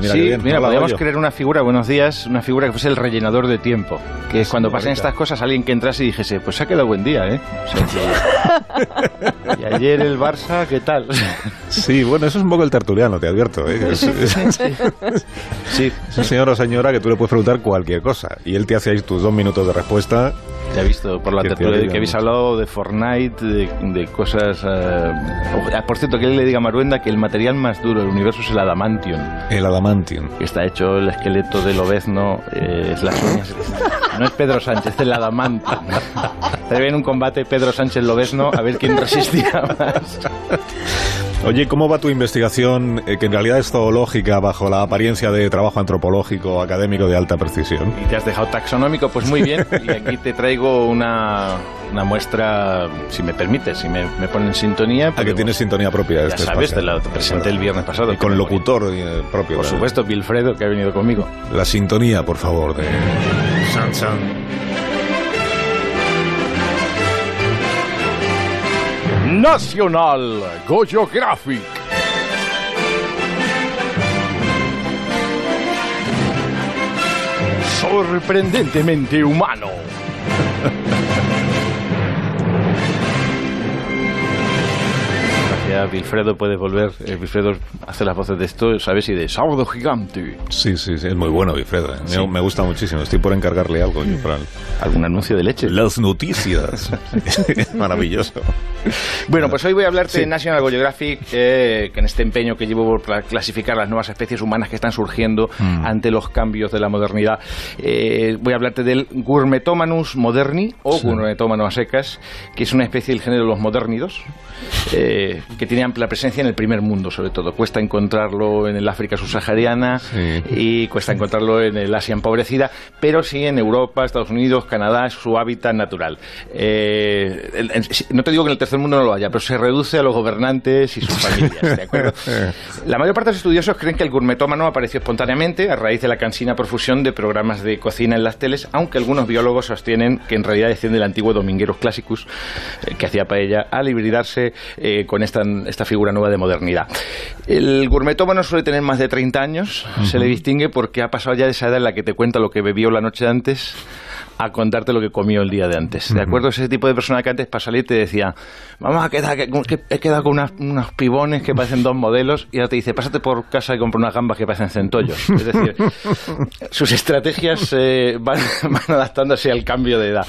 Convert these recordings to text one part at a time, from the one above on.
Mira, sí, bien. mira, podríamos Goyo. crear una figura, buenos días, una figura que fuese el rellenador de tiempo. Que es cuando pasen estas cosas, alguien que entrase y dijese, pues se ha quedado buen día, ¿eh? Y ayer el Barça, ¿qué tal? Sí, bueno, eso es un poco el tertuliano, te advierto. ¿eh? Es, es- Sí, es un señor o señora que tú le puedes preguntar cualquier cosa y él te hace ahí tus dos minutos de respuesta. ya he visto por la tertulia que habéis hablado de Fortnite, de, de cosas... ah, por cierto, que él le diga a Maruenda que el material más duro del universo es el adamantium. El adamantium. que está hecho el esqueleto del obezno, eh, es las uñas. No es Pedro Sánchez, es el adamante. Se ve en un combate Pedro Sánchez Lobezno a ver quién resistía más. Oye, ¿cómo va tu investigación, eh, que en realidad es zoológica, bajo la apariencia de trabajo antropológico académico de alta precisión? Y te has dejado taxonómico, pues muy bien. Y aquí te traigo una, una muestra, si me permites, si me, me ponen sintonía. A que tienes sintonía propia. Ya este sabes, te la presenté el viernes pasado. Y con locutor eh, propio. Por supuesto, Wilfredo, que ha venido conmigo. La sintonía, por favor, de... San San. Nacional Geographic. Sorprendentemente humano. Wilfredo, puedes volver. Eh, Wilfredo hace las voces de esto, ¿sabes? Y de Sábado Gigante. Sí, sí, sí, es muy bueno, Wilfredo. eh. Me- Sí. Me, gusta muchísimo. Estoy por encargarle algo. yo, para el- ¿Algún anuncio de leche? Las noticias. Maravilloso. Bueno, pues hoy voy a hablarte Sí. de National Geographic, eh, que en este empeño que llevo por cla- clasificar las nuevas especies humanas que están surgiendo Mm. ante los cambios de la modernidad, eh, voy a hablarte del Gourmetomanus moderni o Sí. Gourmetomanus a secas, que es una especie del género de los modernidos, eh, que tiene amplia presencia en el primer mundo, sobre todo. Cuesta encontrarlo en el África subsahariana Sí. y cuesta encontrarlo en el Asia empobrecida, pero sí en Europa, Estados Unidos, Canadá, es su hábitat natural. Eh, el- el- no te digo que en el tercer mundo no lo haya, pero se reduce a los gobernantes y sus familias, ¿de acuerdo? La mayor parte de los estudiosos creen que el gourmetómano apareció espontáneamente a raíz de la cansina profusión de programas de cocina en las teles, aunque algunos biólogos sostienen que en realidad desciende del antiguo Domingueros Classicus, eh, que hacía paella, al hibridarse eh, con esta, esta figura nueva de modernidad. El gourmetómano suele tener más de 30 años, se le distingue porque ha pasado ya de esa edad en la que te cuenta lo que bebió la noche antes a contarte lo que comió el día de antes. ¿De acuerdo? Ese tipo de persona que antes para salir te decía, vamos a quedar, que, que he quedado con unas- unos pibones que parecen dos modelos y ahora te dice, pásate por casa y compra unas gambas que parecen centollos. Es decir, sus estrategias eh, van, van adaptándose al cambio de edad.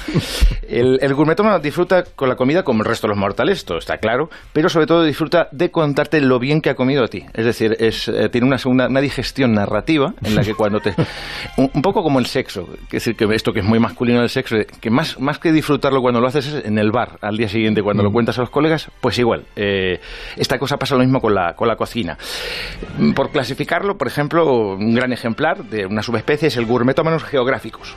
El, el gourmetómano disfruta con la comida como el resto de los mortales, esto está claro, pero sobre todo disfruta de contarte lo bien que ha comido a ti. Es decir, es, eh, tiene una, segunda, una digestión narrativa en la que cuando te... Un, un poco como el sexo, que es decir, que esto que es muy masculino del sexo, que más, más que disfrutarlo cuando lo haces es en el bar, al día siguiente cuando lo cuentas a los colegas, pues igual. eh, esta cosa pasa lo mismo con la, con la cocina. Por clasificarlo, por ejemplo, un gran ejemplar de una subespecie es el Gourmetomanus geográficos.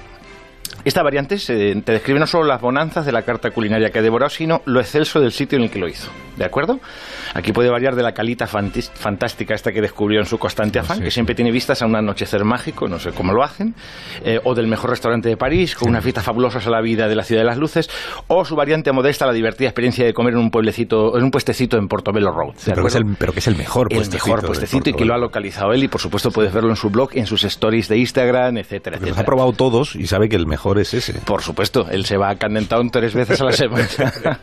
Esta variante se- te describe no solo las bonanzas de la carta culinaria que ha devorado, sino lo excelso del sitio en el que lo hizo. ¿De acuerdo? Aquí puede variar de la calita fantástica esta que descubrió en su constante afán, Sí, que sí. siempre tiene vistas a un anochecer mágico, no sé cómo lo hacen, eh, o del mejor restaurante de París, con unas fiestas fabulosas a la vida de la ciudad de las luces, o su variante modesta, la divertida experiencia de comer en un pueblecito, en un puestecito en Portobello Road. ¿de pero, que es el, pero que es el mejor el puestecito mejor de puestecito y que lo ha localizado él y por supuesto puedes verlo en su blog, en sus stories de Instagram, etcétera, Porque los etcétera. ha probado todos y sabe que el mejor es ese. Por supuesto, él se va a Camden Town tres veces a la semana.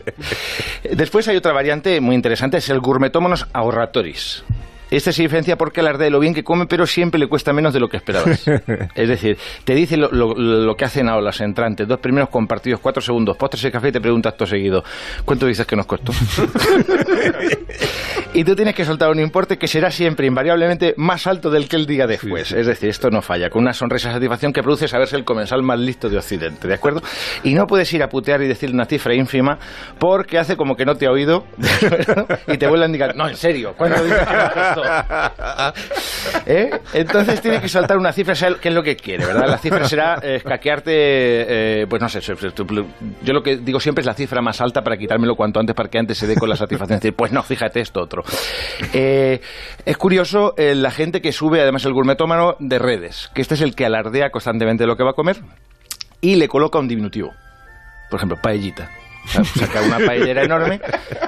Después hay otra variante muy interesante, es el Gourmetomonos ahorratoris. Este se diferencia porque alardea de lo bien que come, pero siempre le cuesta menos de lo que esperabas. Es decir, te dice lo, lo- lo que hacen ahora los entrantes, dos primeros compartidos, cuatro segundos, postres y café, y te preguntas todo seguido, ¿cuánto dices que nos costó? y tú tienes que soltar un importe que será siempre invariablemente más alto del que él diga después. Es decir, esto no falla, con una sonrisa de satisfacción que produce saberse el comensal más listo de Occidente, ¿de acuerdo? Y no puedes ir a putear y decirle una cifra ínfima porque hace como que no te ha oído y te vuelve a indicar, no, en serio, ¿cuánto dices que? ¿Eh? Entonces tiene que soltar una cifra, que es lo que quiere, ¿verdad? La cifra será eh, escaquearte, eh, pues no sé, yo lo que digo siempre es la cifra más alta para quitármelo cuanto antes para que antes se dé con la satisfacción. Es decir, pues no, fíjate esto otro. Eh, es curioso eh, la gente que sube además el gourmetómano de redes, que este es el que alardea constantemente lo que va a comer y le coloca un diminutivo. Por ejemplo, paellita. Saca una paellera enorme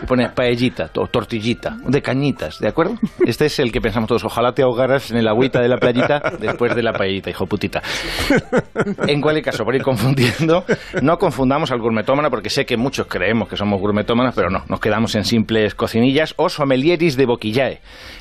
y pone paellita o tortillita, de cañitas, ¿de acuerdo? Este es el que pensamos todos. Ojalá te ahogaras en el agüita de la playita después de la paellita, hijo putita. En cualquier caso, por ir confundiendo, no confundamos al gourmetómano porque sé que muchos creemos que somos gourmetómanos, pero no, nos quedamos en simples cocinillas o sommeliers de boquillae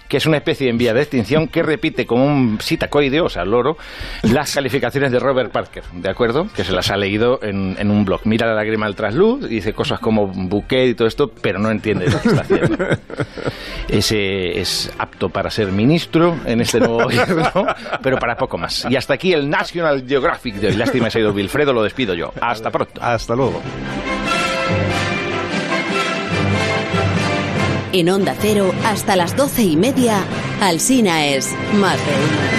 que es una especie en vía de extinción que repite como un sitacoide, o sea, loro, las calificaciones de Robert Parker, ¿de acuerdo? Que se las ha leído en, un blog. Mira la lágrima al trasluz, dice cosas como bouquet y todo esto, pero no entiende lo que está haciendo. Ese es apto para ser ministro en este nuevo gobierno, pero para poco más. Y hasta aquí el National Geographic de hoy. Lástima, se ha ido Wilfredo, lo despido yo. Hasta pronto. Hasta luego. En Onda Cero, hasta las doce y media, Alsina es más de uno.